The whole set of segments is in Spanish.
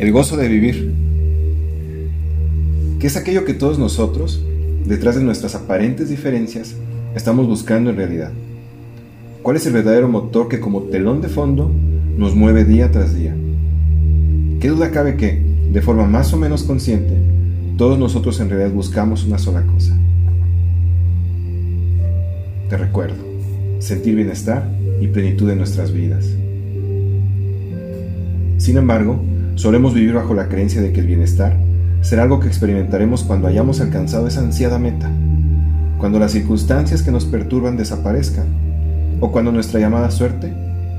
El gozo de vivir. ¿Qué es aquello que todos nosotros, detrás de nuestras aparentes diferencias, estamos buscando en realidad? ¿Cuál es el verdadero motor que como telón de fondo nos mueve día tras día? ¿Qué duda cabe que, de forma más o menos consciente, todos nosotros en realidad buscamos una sola cosa? Te recuerdo, sentir bienestar y plenitud en nuestras vidas. Sin embargo, solemos vivir bajo la creencia de que el bienestar será algo que experimentaremos cuando hayamos alcanzado esa ansiada meta, cuando las circunstancias que nos perturban desaparezcan o cuando nuestra llamada suerte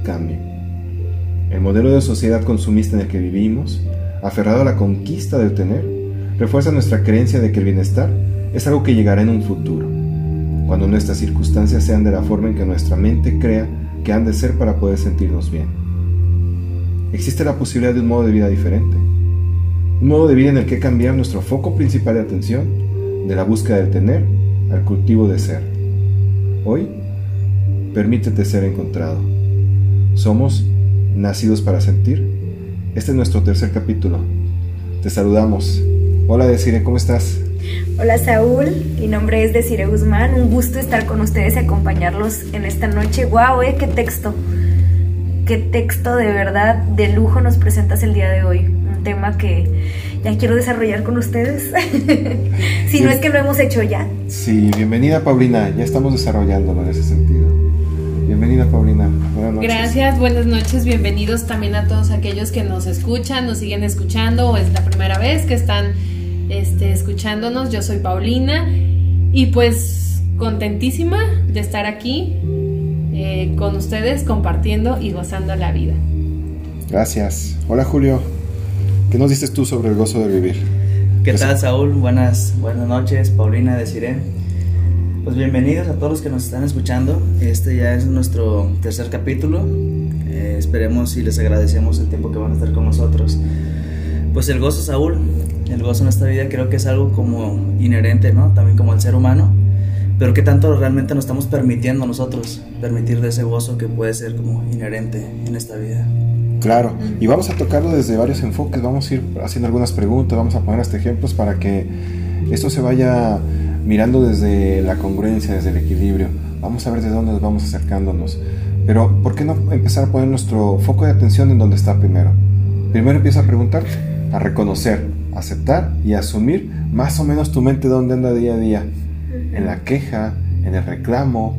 cambie. El modelo de sociedad consumista en el que vivimos, aferrado a la conquista del tener, refuerza nuestra creencia de que el bienestar es algo que llegará en un futuro, cuando nuestras circunstancias sean de la forma en que nuestra mente crea que han de ser para poder sentirnos bien existe la posibilidad de un modo de vida diferente. Un modo de vida en el que cambiar nuestro foco principal de atención de la búsqueda del tener al cultivo de ser. Hoy, permítete ser encontrado. Somos nacidos para sentir. Este es nuestro tercer capítulo. Te saludamos. Hola Desire, ¿cómo estás? Hola Saúl, mi nombre es Desire Guzmán. Un gusto estar con ustedes y acompañarlos en esta noche. ¡Wow! ¿eh? ¡Qué texto! Qué texto de verdad de lujo nos presentas el día de hoy. Un tema que ya quiero desarrollar con ustedes. si no es que lo hemos hecho ya. Sí, bienvenida Paulina, ya estamos desarrollándolo en ese sentido. Bienvenida Paulina, buenas noches. Gracias, buenas noches, bienvenidos también a todos aquellos que nos escuchan, nos siguen escuchando o es la primera vez que están este, escuchándonos. Yo soy Paulina y pues contentísima de estar aquí eh, con ustedes compartiendo y gozando la vida. Gracias. Hola Julio, ¿qué nos dices tú sobre el gozo de vivir? ¿Qué tal Saúl? Buenas, buenas noches, Paulina de Siré. Pues bienvenidos a todos los que nos están escuchando. Este ya es nuestro tercer capítulo. Eh, esperemos y les agradecemos el tiempo que van a estar con nosotros. Pues el gozo, Saúl, el gozo en esta vida creo que es algo como inherente, ¿no? También como el ser humano pero qué tanto realmente nos estamos permitiendo nosotros permitir de ese gozo que puede ser como inherente en esta vida. Claro, y vamos a tocarlo desde varios enfoques, vamos a ir haciendo algunas preguntas, vamos a poner hasta ejemplos para que esto se vaya mirando desde la congruencia, desde el equilibrio. Vamos a ver de dónde nos vamos acercándonos. Pero, ¿por qué no empezar a poner nuestro foco de atención en donde está primero? Primero empieza a preguntarte, a reconocer, aceptar y asumir más o menos tu mente dónde anda día a día en la queja, en el reclamo,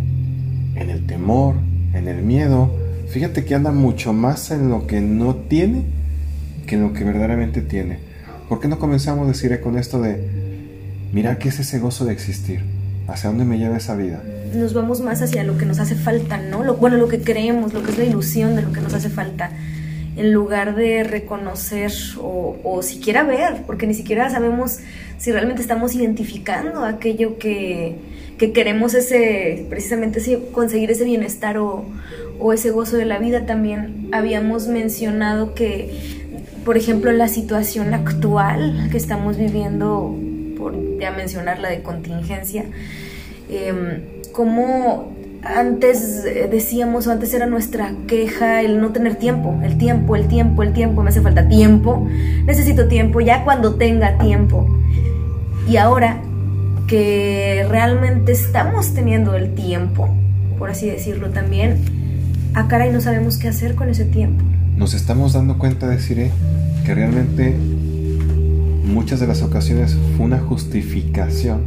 en el temor, en el miedo. Fíjate que anda mucho más en lo que no tiene que en lo que verdaderamente tiene. ¿Por qué no comenzamos a decir con esto de, mira qué es ese gozo de existir? ¿Hacia dónde me lleva esa vida? Nos vamos más hacia lo que nos hace falta, ¿no? Lo, bueno, lo que creemos, lo que es la ilusión de lo que nos hace falta en lugar de reconocer o, o, siquiera ver, porque ni siquiera sabemos si realmente estamos identificando aquello que, que queremos ese, precisamente ese, conseguir ese bienestar o, o, ese gozo de la vida. También habíamos mencionado que, por ejemplo, la situación actual que estamos viviendo, por ya mencionar la de contingencia, eh, cómo antes eh, decíamos, o antes era nuestra queja el no tener tiempo, el tiempo, el tiempo, el tiempo, me hace falta tiempo, necesito tiempo, ya cuando tenga tiempo. Y ahora que realmente estamos teniendo el tiempo, por así decirlo también, a cara y no sabemos qué hacer con ese tiempo. Nos estamos dando cuenta, deciré, que realmente muchas de las ocasiones fue una justificación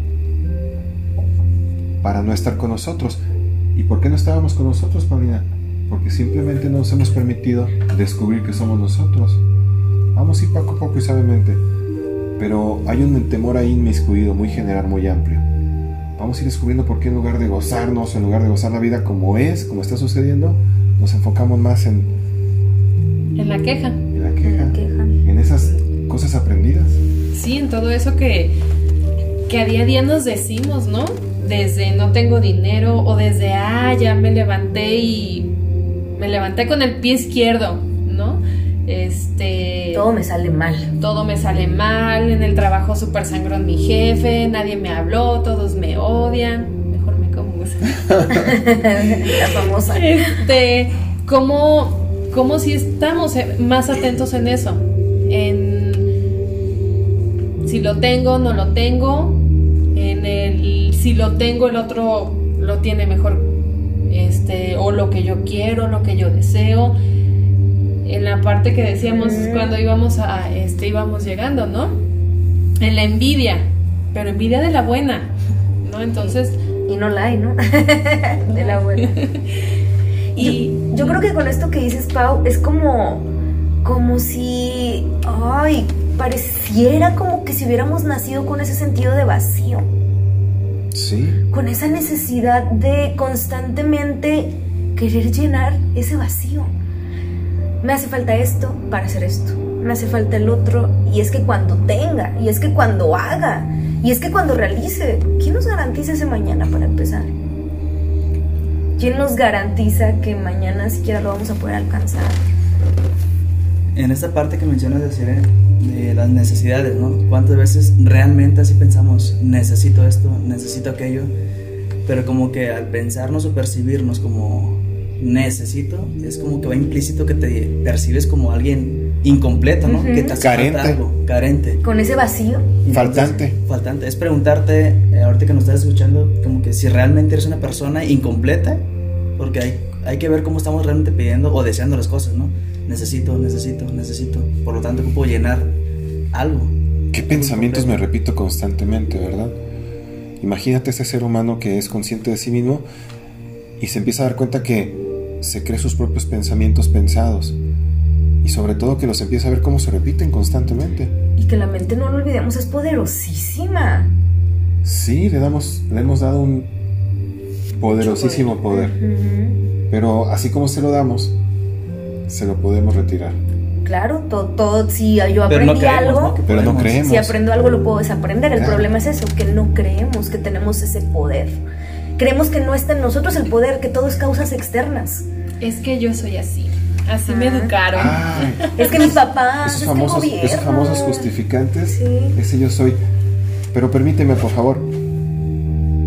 para no estar con nosotros. ¿Y por qué no estábamos con nosotros, Paulina? Porque simplemente no nos hemos permitido descubrir que somos nosotros. Vamos a poco a poco y sabiamente. Pero hay un temor ahí inmiscuido, muy general, muy amplio. Vamos a ir descubriendo por qué en lugar de gozarnos, en lugar de gozar la vida como es, como está sucediendo, nos enfocamos más en... En la queja. En la queja. En, la queja. en esas cosas aprendidas. Sí, en todo eso que, que a día a día nos decimos, ¿no? desde no tengo dinero o desde, ah, ya me levanté y me levanté con el pie izquierdo, ¿no? Este... Todo me sale mal. Todo me sale mal, en el trabajo súper sangrón mi jefe, nadie me habló, todos me odian. Mejor me como La famosa. Este, ¿cómo, ¿cómo si estamos más atentos en eso? en si lo tengo, no lo tengo, en el si lo tengo el otro lo tiene mejor este o lo que yo quiero, lo que yo deseo. En la parte que decíamos cuando íbamos a este íbamos llegando, ¿no? En la envidia, pero envidia de la buena, ¿no? Entonces, y no la hay, ¿no? de la buena. y yo, creo que con esto que dices, Pau, es como, como si, ay, pareciera como que si hubiéramos nacido con ese sentido de vacío. Sí. Con esa necesidad de constantemente querer llenar ese vacío. Me hace falta esto para hacer esto. Me hace falta el otro. Y es que cuando tenga, y es que cuando haga, y es que cuando realice, ¿quién nos garantiza ese mañana para empezar? ¿Quién nos garantiza que mañana siquiera lo vamos a poder alcanzar? En esta parte que mencionas de, de las necesidades, ¿no? ¿Cuántas veces realmente así pensamos, necesito esto, necesito aquello? Pero como que al pensarnos o percibirnos como necesito, es como que va implícito que te percibes como alguien incompleto, ¿no? Que te carente. algo, carente. Con ese vacío. faltante. Faltante. Es preguntarte, eh, ahorita que nos estás escuchando, como que si realmente eres una persona incompleta, porque hay, hay que ver cómo estamos realmente pidiendo o deseando las cosas, ¿no? Necesito, necesito, necesito. Por lo tanto, puedo llenar algo. ¿Qué pensamientos me repito constantemente, verdad? Imagínate ese ser humano que es consciente de sí mismo y se empieza a dar cuenta que se cree sus propios pensamientos pensados y sobre todo que los empieza a ver cómo se repiten constantemente. Y que la mente, no lo olvidemos, es poderosísima. Sí, le, damos, le hemos dado un poderosísimo poder. Pero así como se lo damos, se lo podemos retirar. Claro, todo, todo si yo aprendí algo, pero no creemos. Si aprendo algo lo puedo desaprender. El problema es eso, que no creemos que tenemos ese poder. Creemos que no está en nosotros el poder, que todo es causas externas. Es que yo soy así. Así me educaron. es que mis papás. Esos famosos, esos famosos justificantes. Ese yo soy. Pero permíteme, por favor.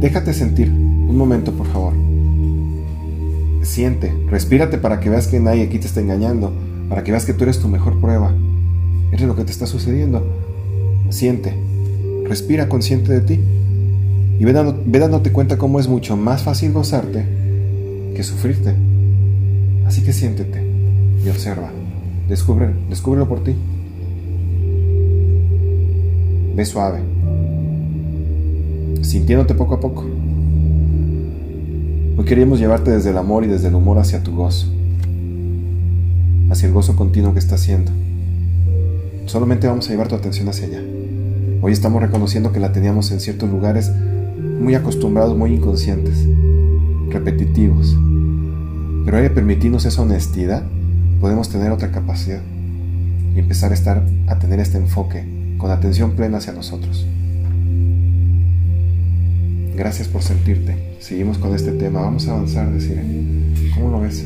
Déjate sentir. Un momento, por favor. Siente. Respírate para que veas que nadie aquí te está engañando. Para que veas que tú eres tu mejor prueba. Eres lo que te está sucediendo. Siente. Respira consciente de ti. Y ve, dándote cuenta cómo es mucho más fácil gozarte que sufrirte. Así que siéntete y observa. Descubre, descúbrelo por ti. Ve suave, sintiéndote poco a poco. Hoy queríamos llevarte desde el amor y desde el humor hacia tu gozo, hacia el gozo continuo que estás haciendo. Solamente vamos a llevar tu atención hacia allá. Hoy estamos reconociendo que la teníamos en ciertos lugares muy acostumbrados, muy inconscientes, repetitivos. Pero hay permitirnos esa honestidad podemos tener otra capacidad y empezar a estar a tener este enfoque con atención plena hacia nosotros. Gracias por sentirte. Seguimos con este tema. Vamos a avanzar, decir. ¿Cómo lo ves?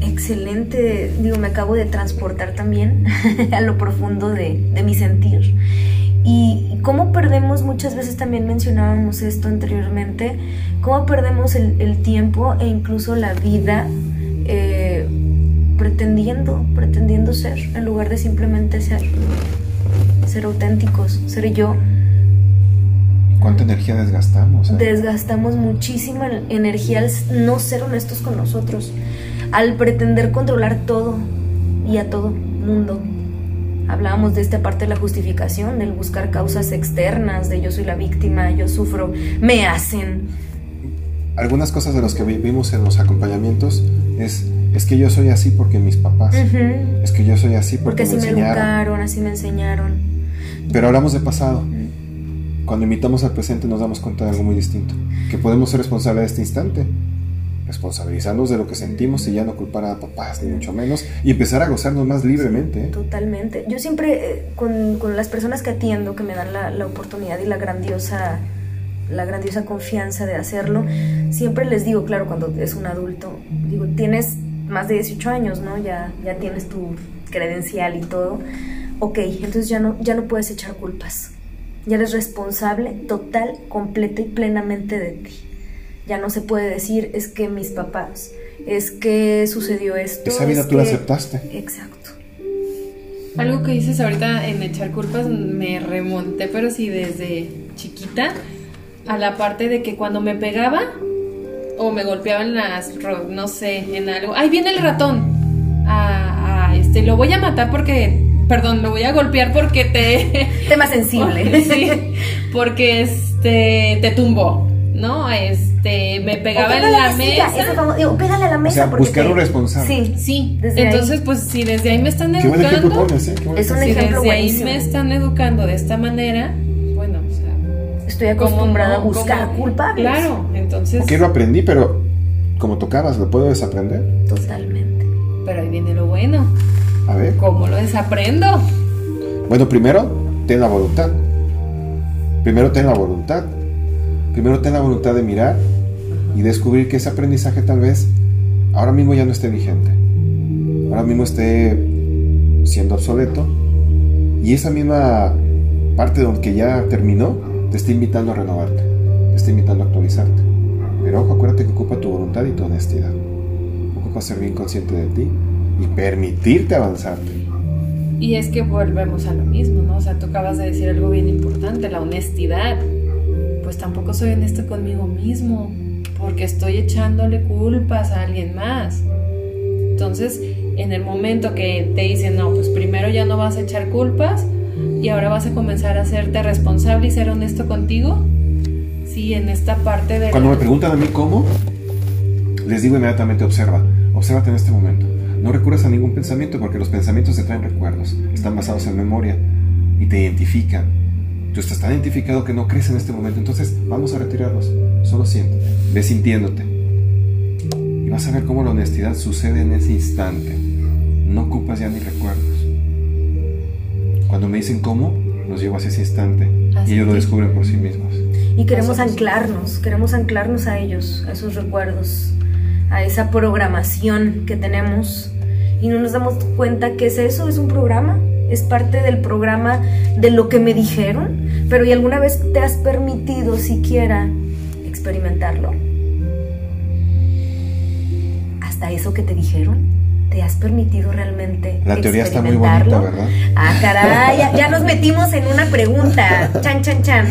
Excelente. Digo, me acabo de transportar también a lo profundo de, de mi sentir. Y cómo perdemos, muchas veces también mencionábamos esto anteriormente, cómo perdemos el, el tiempo e incluso la vida eh, pretendiendo, pretendiendo ser, en lugar de simplemente ser, ser auténticos, ser yo. ¿Cuánta energía desgastamos? Eh? Desgastamos muchísima energía al no ser honestos con nosotros, al pretender controlar todo y a todo mundo. Hablábamos de esta parte de la justificación, del buscar causas externas, de yo soy la víctima, yo sufro, me hacen. Algunas cosas de las que vivimos en los acompañamientos es es que yo soy así porque mis papás, es que yo soy así porque, porque así me, educaron, así me enseñaron. Pero hablamos de pasado. Cuando imitamos al presente nos damos cuenta de algo muy distinto, que podemos ser responsables de este instante, responsabilizarnos de lo que sentimos y ya no culpar a papás, ni mucho menos, y empezar a gozarnos más libremente. Totalmente. Yo siempre, eh, con, con, las personas que atiendo, que me dan la, la oportunidad y la grandiosa la grandiosa confianza de hacerlo, siempre les digo, claro, cuando es un adulto, digo, tienes más de 18 años, ¿no? Ya, ya tienes tu credencial y todo. Ok, entonces ya no, ya no puedes echar culpas. Ya eres responsable total, completa y plenamente de ti. Ya no se puede decir, es que mis papás, es que sucedió esto. Esa vida tú la aceptaste. Exacto. Algo que dices ahorita en echar culpas me remonté, pero sí desde chiquita a la parte de que cuando me pegaba o me golpeaban las, ro- no sé, en algo, ahí viene el ratón. Ah, ah, este, lo voy a matar porque, perdón, lo voy a golpear porque te, Tema sensible. sí, porque este, te tumbó, ¿no? Este, me O pegaba en la silla, eso mesa. vamos- digo, pégale a la mesa. sea, porque buscar un responsable. Sí, Sí, Desde entonces ahí. pues si desde ahí me están Qué buen ejemplo educando, pones, ¿eh? Qué buen Es un ejemplo. si ejemplo desde ahí me están educando de esta manera, bueno, o sea, estoy ¿cómo acostumbrada no? a buscar ¿Cómo? culpables. Claro, entonces, Porque lo aprendí, pero como tocabas, ¿lo puedo desaprender? Totalmente. pero ahí viene lo bueno, A ver. ¿cómo lo desaprendo? Bueno, primero, ten la voluntad. Primero, ten la voluntad. Primero, ten la voluntad de mirar y descubrir que ese aprendizaje tal vez ahora mismo ya no esté vigente. Ahora mismo esté siendo obsoleto. Y esa misma parte donde ya terminó te está invitando a renovarte. Te está invitando a actualizarte. Pero ojo, acuérdate que ocupa tu voluntad y tu honestidad. Ocupa ser bien consciente de ti y permitirte avanzarte. Y es que volvemos a lo mismo, ¿no? O sea, tú acabas de decir algo bien importante, la honestidad. Pues tampoco soy honesto conmigo mismo, porque estoy echándole culpas a alguien más. Entonces, en el momento que te dicen, no, pues primero ya no vas a echar culpas y ahora vas a comenzar a hacerte responsable y ser honesto contigo, sí, en esta parte de... Cuando la- me preguntan a mí cómo, les digo inmediatamente observa, obsérvate en este momento. No recurras a ningún pensamiento porque los pensamientos te traen recuerdos, están basados en memoria y te identifican. Tú estás tan identificado que no crees en este momento, entonces vamos a retirarlos. Solo siéntate, ve sintiéndote. Y vas a ver cómo la honestidad sucede en ese instante. No ocupas ya ni recuerdos. Cuando me dicen cómo, los llevo hacia ese instante Así y ellos lo es. descubren por sí mismos. Y queremos Nosotros- anclarnos, queremos anclarnos a ellos, a esos recuerdos, a esa programación que tenemos. Y no nos damos cuenta que es eso, es un programa, es parte del programa de lo que me dijeron. Pero ¿y alguna vez te has permitido siquiera experimentarlo? Hasta eso que te dijeron. ¿Te has permitido realmente La teoría está muy bonita, experimentarlo? ¿verdad? Ah, caray, ya, ya nos metimos en una pregunta. Chan, chan, chan.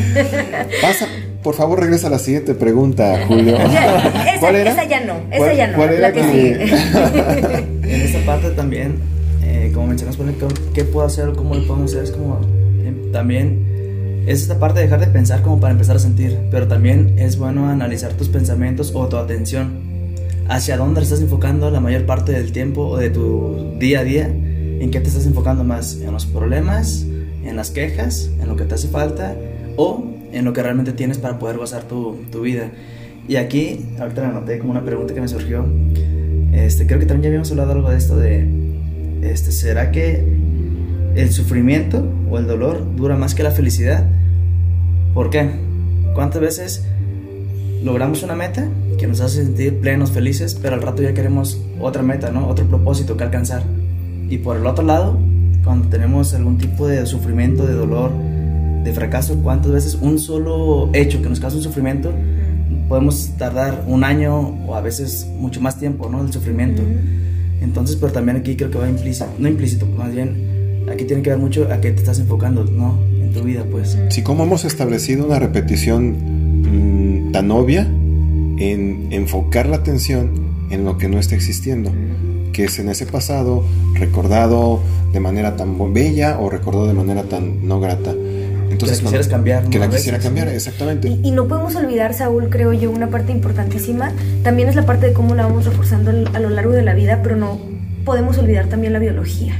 Pasa, por favor, regresa a la siguiente pregunta, Julio. Ya, esa, ¿Cuál era? esa ya no, esa ¿Cuál- ya no. cuál la era que que- sigue. En esta parte también, eh, como mencionas, ¿qué- ¿qué puedo hacer o cómo lo podemos hacer? Es como, eh, también, es esta parte de dejar de pensar como para empezar a sentir, pero también es bueno analizar tus pensamientos o tu atención, hacia dónde estás enfocando la mayor parte del tiempo o de tu día a día, en qué te estás enfocando más, en los problemas, en las quejas, en lo que te hace falta o en lo que realmente tienes para poder gozar tu, tu vida. Y aquí, ahorita me anoté como una pregunta que me surgió. Este, creo que también ya habíamos hablado algo de esto de, este, ¿será que el sufrimiento o el dolor dura más que la felicidad? ¿Por qué? ¿Cuántas veces logramos una meta que nos hace sentir plenos, felices, pero al rato ya queremos otra meta, ¿no? Otro propósito que alcanzar. Y por el otro lado, cuando tenemos algún tipo de sufrimiento, de dolor, de fracaso, ¿cuántas veces un solo hecho que nos causa un sufrimiento podemos tardar un año o a veces mucho más tiempo, ¿no? El sufrimiento. Entonces, pero también aquí creo que va implícito, no implícito, más bien, aquí tiene que ver mucho a qué te estás enfocando, ¿no? En tu vida, pues. Si como hemos establecido una repetición mm, tan obvia en enfocar la atención en lo que no está existiendo, que es en ese pasado recordado de manera tan bella o recordado de manera tan no grata. Entonces, Que la quisieras cambiar, Que la A quisiera veces. cambiar, exactamente. Y, y no podemos olvidar, Saúl, creo yo, una parte importantísima. También es la parte de cómo la vamos reforzando a lo largo de la vida, pero no podemos olvidar también la biología.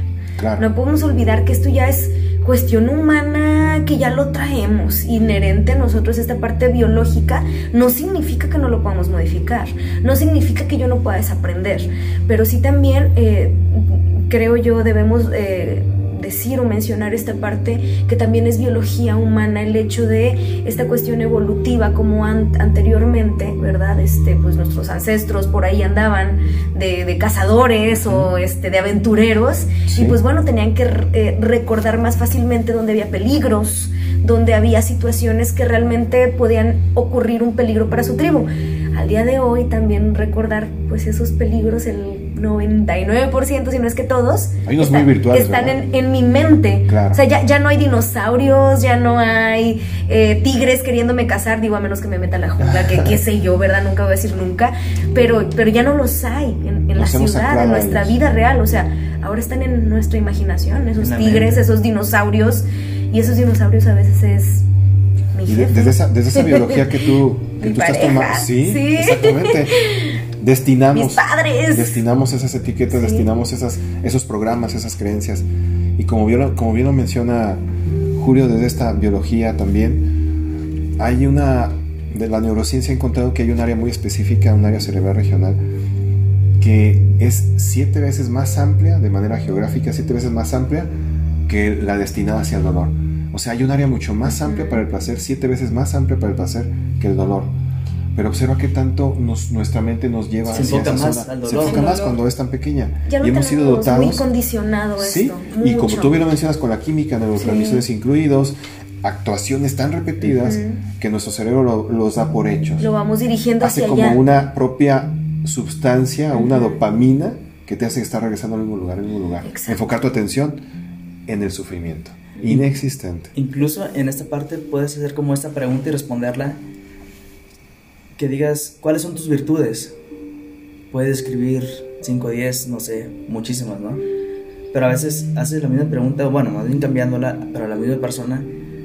No podemos olvidar que esto ya es cuestión humana, que ya lo traemos. Inherente a nosotros, esta parte biológica, no significa que no lo podamos modificar, no significa que yo no pueda desaprender, pero sí también eh, creo yo debemos eh, decir o mencionar esta parte que también es biología humana, el hecho de esta cuestión evolutiva como an- anteriormente, ¿verdad? Este, pues nuestros ancestros por ahí andaban de, de cazadores o este, de aventureros Sí. y pues bueno, tenían que eh, recordar más fácilmente donde había peligros, donde había situaciones que realmente podían ocurrir un peligro para su tribu. Al día de hoy también recordar pues esos peligros, el 99%, si no es que todos, Hay unos están, muy virtuales, están en, en mi mente. Claro. O sea, ya, ya no hay dinosaurios, ya no hay eh, tigres queriéndome cazar, digo, a menos que me meta a la jungla, que qué sé yo, ¿verdad? Nunca voy a decir nunca, pero, pero ya no los hay en, en la ciudad, en nuestra vida real, o sea, ahora están en nuestra imaginación, esos tigres, esos dinosaurios, y esos dinosaurios a veces es mi Y de- jefe. desde, esa, desde esa biología que tú, que tú estás tomando. Sí, sí. exactamente. Destinamos. Mis padres. Destinamos esas etiquetas, Sí. destinamos esas, esos programas, esas creencias. Y como bien, como bien lo menciona Julio desde esta biología también, hay una, de la neurociencia ha encontrado que hay un área muy específica, un área cerebral regional, que es siete veces más amplia, de manera geográfica, siete veces más amplia que la destinada hacia el dolor. O sea, hay un área mucho más amplia para el placer, siete veces más amplia para el placer que el dolor. Pero observa qué tanto nos- nuestra mente nos lleva Se hacia enfoca esa más zona. al Se enfoca más cuando es tan pequeña. Ya lo y hemos sido dotados. muy condicionado Sí, esto. y como tú bien lo mencionas con la química, neurotransmisores incluidos, actuaciones tan repetidas que nuestro cerebro lo- los da por hechos. Lo vamos dirigiendo Hace hacia como allá. una propia sustancia, una dopamina que te hace estar regresando al mismo lugar, al mismo lugar. Exacto. Enfocar tu atención en el sufrimiento. Inexistente. Incluso en esta parte puedes hacer como esta pregunta y responderla. Que digas, ¿cuáles son tus virtudes? Puedes escribir 5 o 10, no sé, muchísimas, ¿no? Pero a veces haces la misma pregunta, bueno, más bien cambiándola, pero a la misma persona,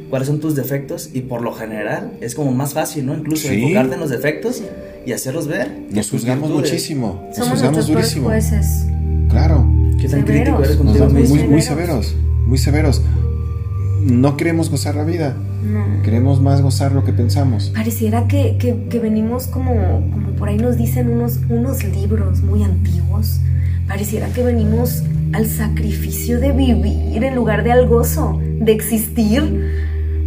¿cuáles son tus defectos? Y por lo general es como más fácil, ¿no? Incluso Sí. enfocarte en los defectos y hacerlos ver. Nos juzgamos virtudes. muchísimo. Nos Somos juzgamos durísimo. jueces. Claro. ¿Qué tan Severos. crítico eres contigo mismo? muy, muy severos. severos. Muy severos. No queremos gozar la vida. No. Queremos más gozar lo que pensamos. Pareciera que, que- que venimos como, como por ahí nos dicen unos, unos libros muy antiguos. Pareciera que venimos al sacrificio de vivir en lugar de al gozo, de existir.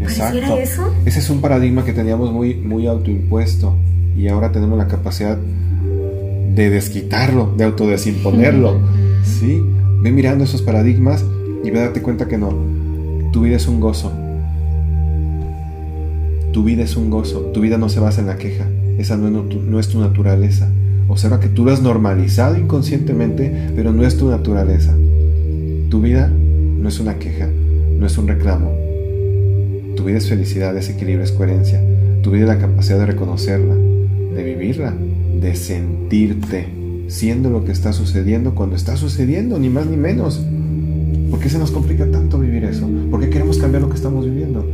Pareciera Exacto. eso. Ese es un paradigma que teníamos muy, muy autoimpuesto y ahora tenemos la capacidad de desquitarlo, de autodesimponerlo. ¿Sí? Ve mirando esos paradigmas y ve a darte cuenta que no. Tu vida es un gozo. Tu vida es un gozo. Tu vida no se basa en la queja. Esa no es, tu naturaleza. Observa que tú lo has normalizado inconscientemente, pero no es tu naturaleza. Tu vida no es una queja, no es un reclamo. Tu vida es felicidad, es equilibrio, es coherencia. Tu vida es la capacidad de reconocerla, de vivirla, de sentirte, siendo lo que está sucediendo cuando está sucediendo, ni más ni menos. ¿Por qué se nos complica tanto vivir eso? ¿Por qué queremos cambiar lo que estamos viviendo?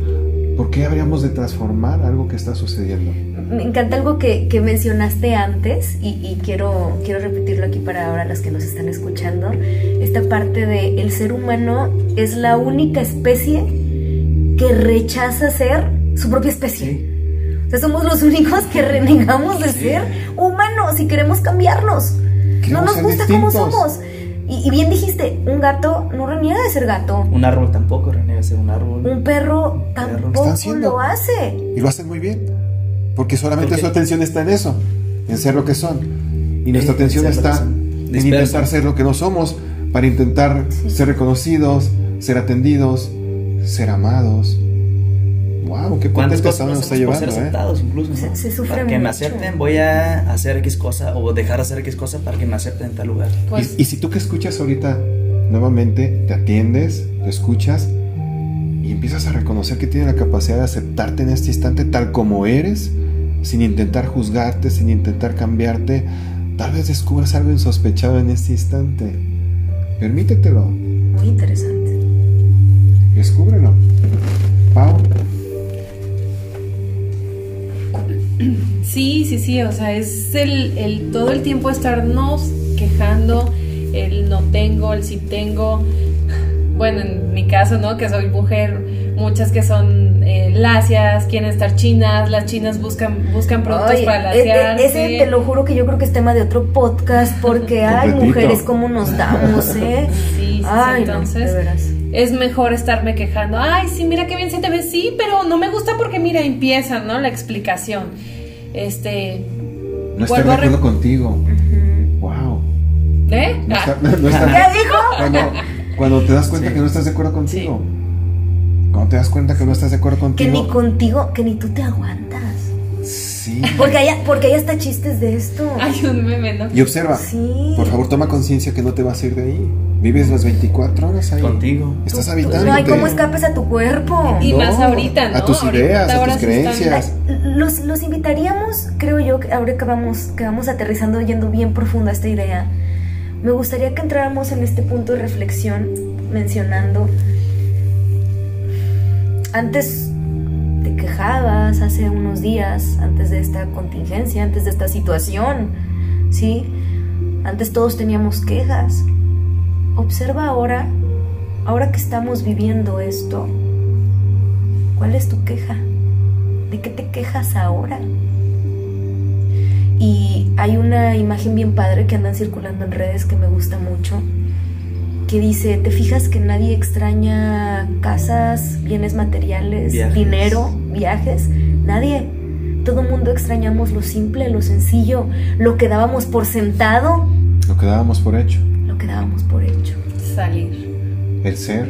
¿Por qué habríamos de transformar algo que está sucediendo? Me encanta algo que, que mencionaste antes y, y quiero, quiero repetirlo aquí para ahora las que nos están escuchando. Esta parte de el ser humano es la única especie que rechaza ser su propia especie. O sea, somos los únicos que renegamos de ser humanos y queremos cambiarnos. no Queremos nos ser gusta cómo distintos. somos. Y, y bien dijiste, un gato no reniega de ser gato. Un árbol tampoco, reniega ser un árbol. Un perro Están tampoco siendo. lo hace. Y lo hacen muy bien. Porque solamente Porque- su atención está en eso, en ser lo que son. Y nuestra En atención está en Dispersa. intentar ser lo que no somos, para intentar Sí. ser reconocidos, ser atendidos, ser amados. ¡Wow! ¡Qué ¿Cuántas nos está por llevando, ser eh! aceptados incluso? ¿no? Se- se sufre Para que me acepten voy a hacer X cosa o dejar de hacer X cosa para que me acepten en tal lugar. Pues y, y si tú que escuchas ahorita nuevamente, te atiendes, te escuchas y empiezas a reconocer que tienes la capacidad de aceptarte en este instante tal como eres, sin intentar juzgarte, sin intentar cambiarte, tal vez descubras algo insospechado en este instante. Permítetelo, Muy interesante. descúbrelo. Pau, Sí, sí, sí, o sea, es el, el todo el tiempo estarnos quejando, el no tengo, el sí tengo. Bueno, en mi caso, ¿no? Que soy mujer, muchas que son eh, lacias, quieren estar chinas, las chinas buscan buscan productos Ay, para e- e- laciarse. ese te lo juro que yo creo que es tema de otro podcast porque hay mujeres como nos damos, ¿eh? Sí, sí, sí, Ay, no, entonces de veras. Es mejor estarme quejando. Ay, sí, mira qué bien se te ve, sí, pero no me gusta porque mira, empieza, ¿no? La explicación. Este, no estoy de acuerdo contigo. Ujú. Wow. ¿eh? No Ah. está- no está- ¿Qué dijo? cuando, cuando te das cuenta Sí. que no estás de acuerdo contigo. Cuando te das cuenta que no estás de acuerdo Que contigo. ni contigo, que ni tú te aguantas. Sí. Sí. Porque hay, porque hay hasta chistes de esto. Hay un meme, ¿no? Y observa, Sí. por favor toma conciencia que no te vas a ir de ahí. Vives las 24 horas ahí. Contigo. Estás habitando. No hay cómo escapes a tu cuerpo. Y más ahorita, ¿no? A tus Ahorita ideas, a tus creencias. Los, los invitaríamos, creo yo, que ahora que vamos, que vamos aterrizando, yendo bien profunda esta idea, me gustaría que entráramos en este punto de reflexión mencionando, antes te quejabas, hace unos días, antes de esta contingencia, antes de esta situación, ¿sí? Antes todos teníamos quejas. Observa ahora, ahora que estamos viviendo esto, ¿cuál es tu queja? ¿De qué te quejas ahora? Y hay una imagen bien padre que andan circulando en redes que me gusta mucho, que dice, ¿te fijas que nadie extraña casas, bienes materiales, Viajes. dinero, viajes? Nadie. Todo mundo extrañamos lo simple, lo sencillo, lo que dábamos por sentado, Lo que dábamos por hecho. lo que dábamos por hecho. Salir. El ser,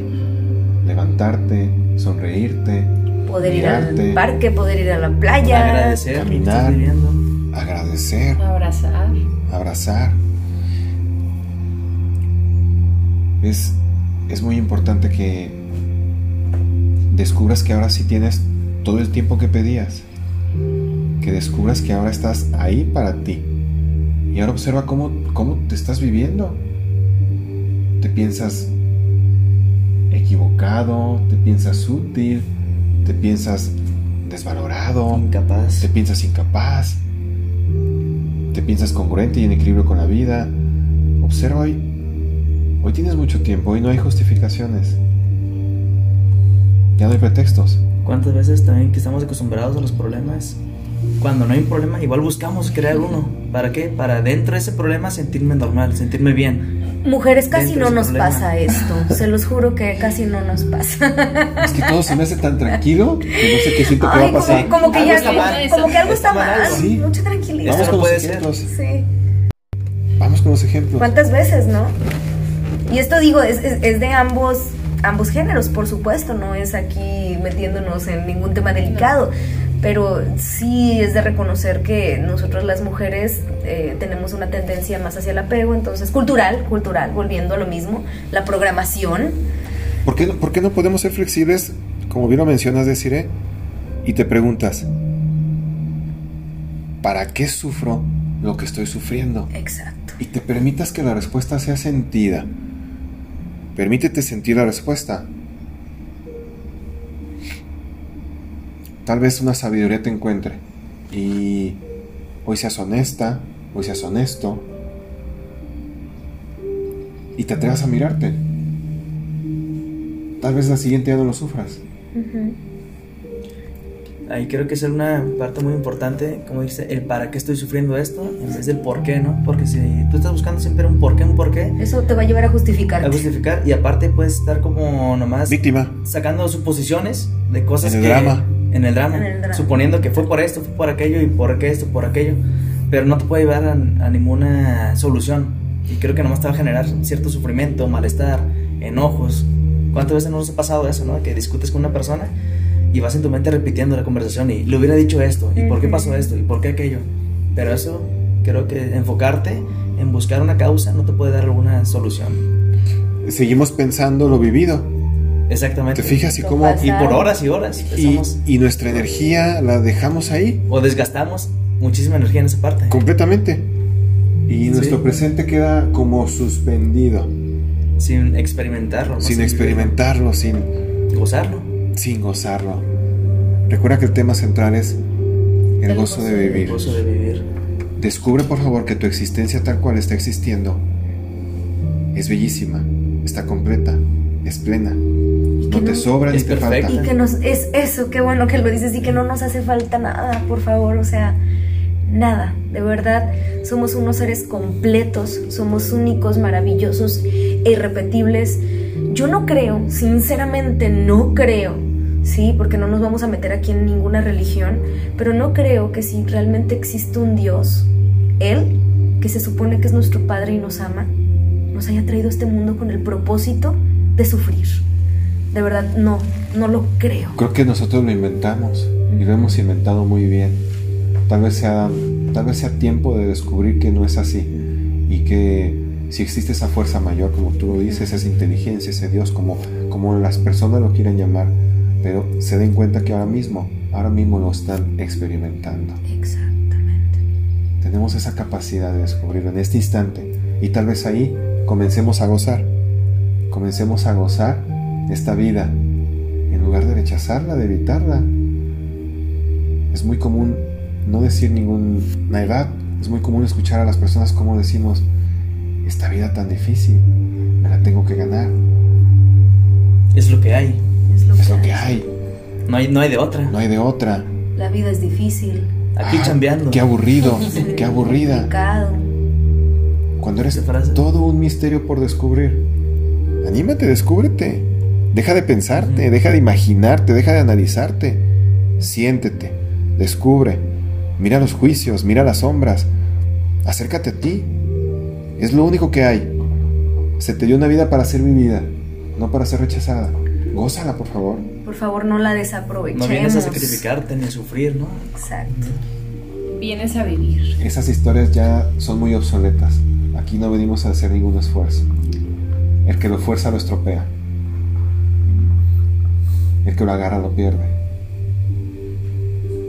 levantarte, sonreírte, Poder ir al parque, poder ir a la playa. Agradecer Caminar. estás viviendo. agradecer, Abrazar. abrazar. Es, es muy importante que descubras que ahora sí tienes todo el tiempo que pedías. Que descubras que ahora estás ahí para ti. Y ahora observa cómo, cómo te estás viviendo. Te piensas equivocado, te piensas útil, te piensas desvalorado, Incapaz. te piensas incapaz, te piensas congruente y en equilibrio con la vida. Observa hoy, hoy tienes mucho tiempo, hoy no hay justificaciones. Ya no hay pretextos. ¿Cuántas veces también que estamos acostumbrados a los problemas? Cuando no hay un problema, igual buscamos crear uno. ¿Para qué? Para dentro de ese problema sentirme normal, sentirme bien. Mujeres casi no nos problema. pasa esto, se los juro que casi no nos pasa. Es que todo se me hace tan tranquilo que no sé qué siento que va a como, pasar. como que Algo ya está mal. como que algo está, Está mal mal. Sí. mucha tranquilidad. Vamos con no los ejemplos. Sí. Vamos con los ejemplos. ¿Cuántas veces, no? Y esto digo, es, es- es de ambos, ambos géneros, por supuesto, no es aquí metiéndonos en ningún tema delicado, pero sí es de reconocer que nosotros las mujeres eh, tenemos una tendencia más hacia el apego, entonces cultural, cultural, volviendo a lo mismo, la programación. ¿Por qué, no, por qué no podemos ser flexibles, como bien lo mencionas, Desiree? Y te preguntas, ¿para qué sufro lo que estoy sufriendo? Exacto. Y te permitas que la respuesta sea sentida. Permítete sentir la respuesta. Tal vez una sabiduría te encuentre y hoy seas honesta, hoy seas honesto y te atrevas a mirarte. Tal vez la siguiente ya no lo sufras. Ahí creo que es una parte muy importante, como dice, el para qué estoy sufriendo esto, en vez del por qué, ¿no? Porque si tú estás buscando siempre un por qué, un por qué, Eso te va a llevar a a justificarte. justificar, y aparte puedes estar como nomás Víctima. sacando suposiciones de cosas En el que- drama. En el drama. En el drama. Suponiendo que fue por esto, fue por aquello y por qué esto, por aquello. Pero no te puede llevar a, a ninguna solución. Y creo que nomás te va a generar cierto sufrimiento, malestar, enojos. ¿Cuántas veces nos ha pasado eso, no? Que discutes con una persona y vas en tu mente repitiendo la conversación y le hubiera dicho esto, y por qué pasó esto, y por qué aquello. Pero eso, creo que enfocarte en buscar una causa no te puede dar una solución. Seguimos pensando lo vivido. Exactamente. ¿Te fijas y cómo... pasa. Y por horas y horas. Y, y nuestra energía la dejamos ahí. o desgastamos muchísima energía en esa parte. Completamente. Y Sí. nuestro presente queda como suspendido, Sin experimentarlo. ¿no? sin experimentarlo, sin, Gozarlo. sin gozarlo. Recuerda que el tema central es el, El gozo, gozo de vivir. Gozo de vivir. Descubre por favor que tu existencia tal cual está existiendo es bellísima, está completa, es plena. No te sobra ni es te perfecta. Y falta. que nos, es eso, qué bueno que lo dices y que no nos hace falta nada, por favor, o sea, nada, de verdad, somos unos seres completos, somos únicos, maravillosos e irrepetibles. Yo no creo, sinceramente no creo, sí, porque no nos vamos a meter aquí en ninguna religión, pero no creo que si realmente existe un Dios, Él, que se supone que es nuestro Padre y nos ama, nos haya traído a este mundo con el propósito de sufrir. De verdad, no, no lo creo. Creo que nosotros lo inventamos y lo hemos inventado muy bien. Tal vez sea, tal vez sea tiempo de descubrir que no es así y que si existe esa fuerza mayor, como tú lo dices, esa inteligencia, ese Dios, como, como las personas lo quieren llamar, pero se den cuenta que ahora mismo, ahora mismo lo están experimentando. Exactamente. Tenemos esa capacidad de descubrirlo en este instante y tal vez ahí comencemos a gozar, comencemos a gozar esta vida en lugar de rechazarla, de evitarla. Es muy común no decir ninguna edad, es muy común escuchar a las personas como decimos, esta vida tan difícil, me la tengo que ganar. Es lo que hay. Es lo, Es que, lo que hay. No hay, no hay de otra. no hay de otra. La vida es difícil. Aquí Ah, chambeando. Qué aburrido, qué aburrida. Complicado. Cuando eres todo un misterio por descubrir. Anímate, descúbrete. Deja de pensarte, deja de imaginarte, deja de analizarte. Siéntete, descubre. Mira los juicios, mira las sombras. Acércate a ti. Es lo único que hay. Se te dio una vida para ser vivida, no para ser rechazada. Gózala, por favor. Por favor, no la desaprovechemos. No vienes a sacrificarte ni a sufrir, ¿no? Exacto. Vienes a vivir. Esas historias ya son muy obsoletas. Aquí no venimos a hacer ningún esfuerzo. El que lo fuerza lo estropea. El que lo agarra lo pierde.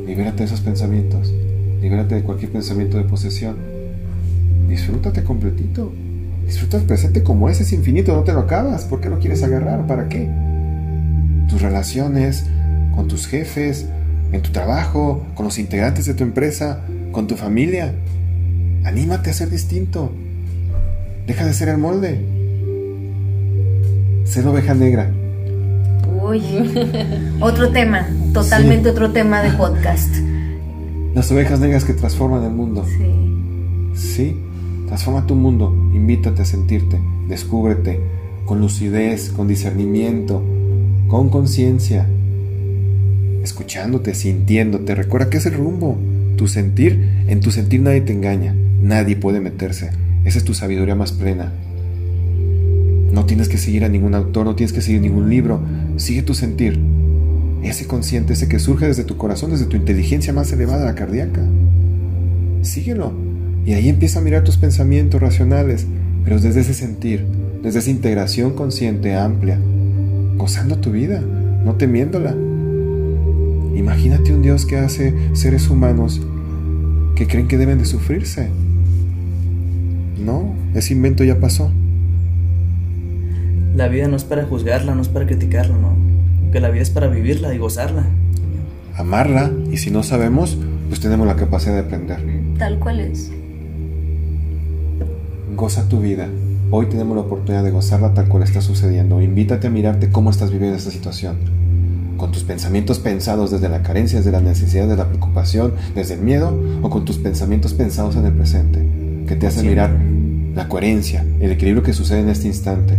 Libérate de esos pensamientos. Libérate de cualquier pensamiento de posesión. Disfrútate completito. Disfruta el presente como es, es infinito, no te lo acabas. ¿Por qué lo quieres agarrar? ¿Para qué? Tus relaciones con tus jefes, en tu trabajo, con los integrantes de tu empresa, con tu familia. Anímate a ser distinto. Deja de ser el molde. Ser oveja negra. Uy. otro tema. Totalmente Sí. otro tema de podcast. Las ovejas negras que transforman el mundo. Sí. Sí, transforma tu mundo. Invítate a sentirte. Descúbrete. Con lucidez, con discernimiento, con conciencia. Escuchándote, sintiéndote. Recuerda que es el rumbo. Tu sentir, en tu sentir nadie te engaña. Nadie puede meterse. Esa es tu sabiduría más plena. No tienes que seguir a ningún autor, no tienes que seguir ningún libro. Sigue tu sentir. Ese consciente, ese que surge desde tu corazón, desde tu inteligencia más elevada, la cardíaca. Síguelo. Y ahí empieza a mirar tus pensamientos racionales, pero desde ese sentir, desde esa integración consciente amplia, gozando tu vida, no temiéndola. Imagínate un Dios que hace seres humanos que creen que deben de sufrirse. No, ese invento ya pasó. La vida no es para juzgarla, no es para criticarla, no. Que la vida es para vivirla y gozarla. Amarla, y si no sabemos, pues tenemos la capacidad de aprender. Tal cual es. Goza tu vida. Hoy tenemos la oportunidad de gozarla tal cual está sucediendo. Invítate a mirarte cómo estás viviendo esta situación. Con tus pensamientos pensados desde la carencia, desde la necesidad, desde la preocupación, desde el miedo, o con tus pensamientos pensados en el presente, que te hacen Siempre. mirar la coherencia, el equilibrio que sucede en este instante.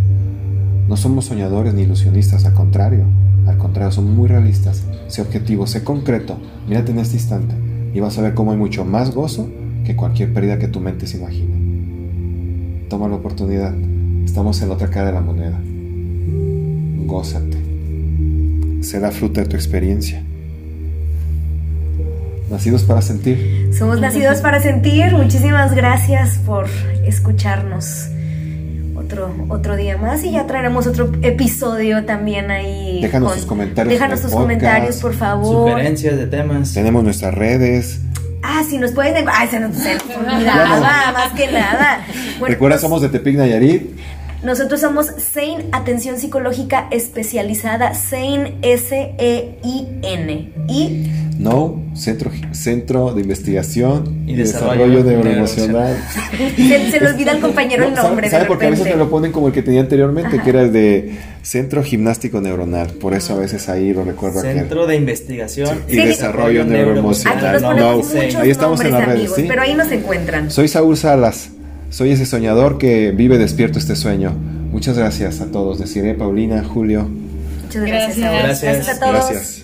No somos soñadores ni ilusionistas, al contrario. Al contrario, somos muy realistas. Sé objetivo, sé concreto. Mírate en este instante y vas a ver cómo hay mucho más gozo que cualquier pérdida que tu mente se imagine. Toma la oportunidad. Estamos en la otra cara de la moneda. Gózate. Será fruto de tu experiencia. Nacidos para sentir. Somos nacidos para sentir. Muchísimas gracias por escucharnos. Otro, otro día más y ya traeremos otro episodio también ahí. Déjanos tus comentarios Déjanos tus comentarios, por favor. Sugerencias de temas. Tenemos nuestras redes. Ah, si nos pueden. Ay, se nos, se nos olvidaba, más que nada. Bueno, Recuerda, nos- somos de Tepic Nayarit. Nosotros somos SAIN Atención Psicológica Especializada, SAIN S-E-I-N. Y No, Centro, Centro de Investigación Y y, Desarrollo Desarrollo, Neuroemocional. se, se le olvida al compañero el No, ¿sabe- nombre. ¿Sabe de por qué a veces me lo ponen como el que tenía anteriormente? Ajá. Que era el de Centro Gimnástico Neuronal. Por eso a veces ahí lo recuerdo aquel. Centro de Investigación y Sí. Desarrollo Aquí Neuroemocional. nos No, no, ahí estamos en las redes, amigos, ¿sí? pero ahí nos encuentran. Soy Saúl Salas. Soy ese soñador que vive despierto este sueño. Muchas gracias a todos. Deciré Paulina, Julio. Muchas gracias. Gracias. Gracias a todos. Gracias.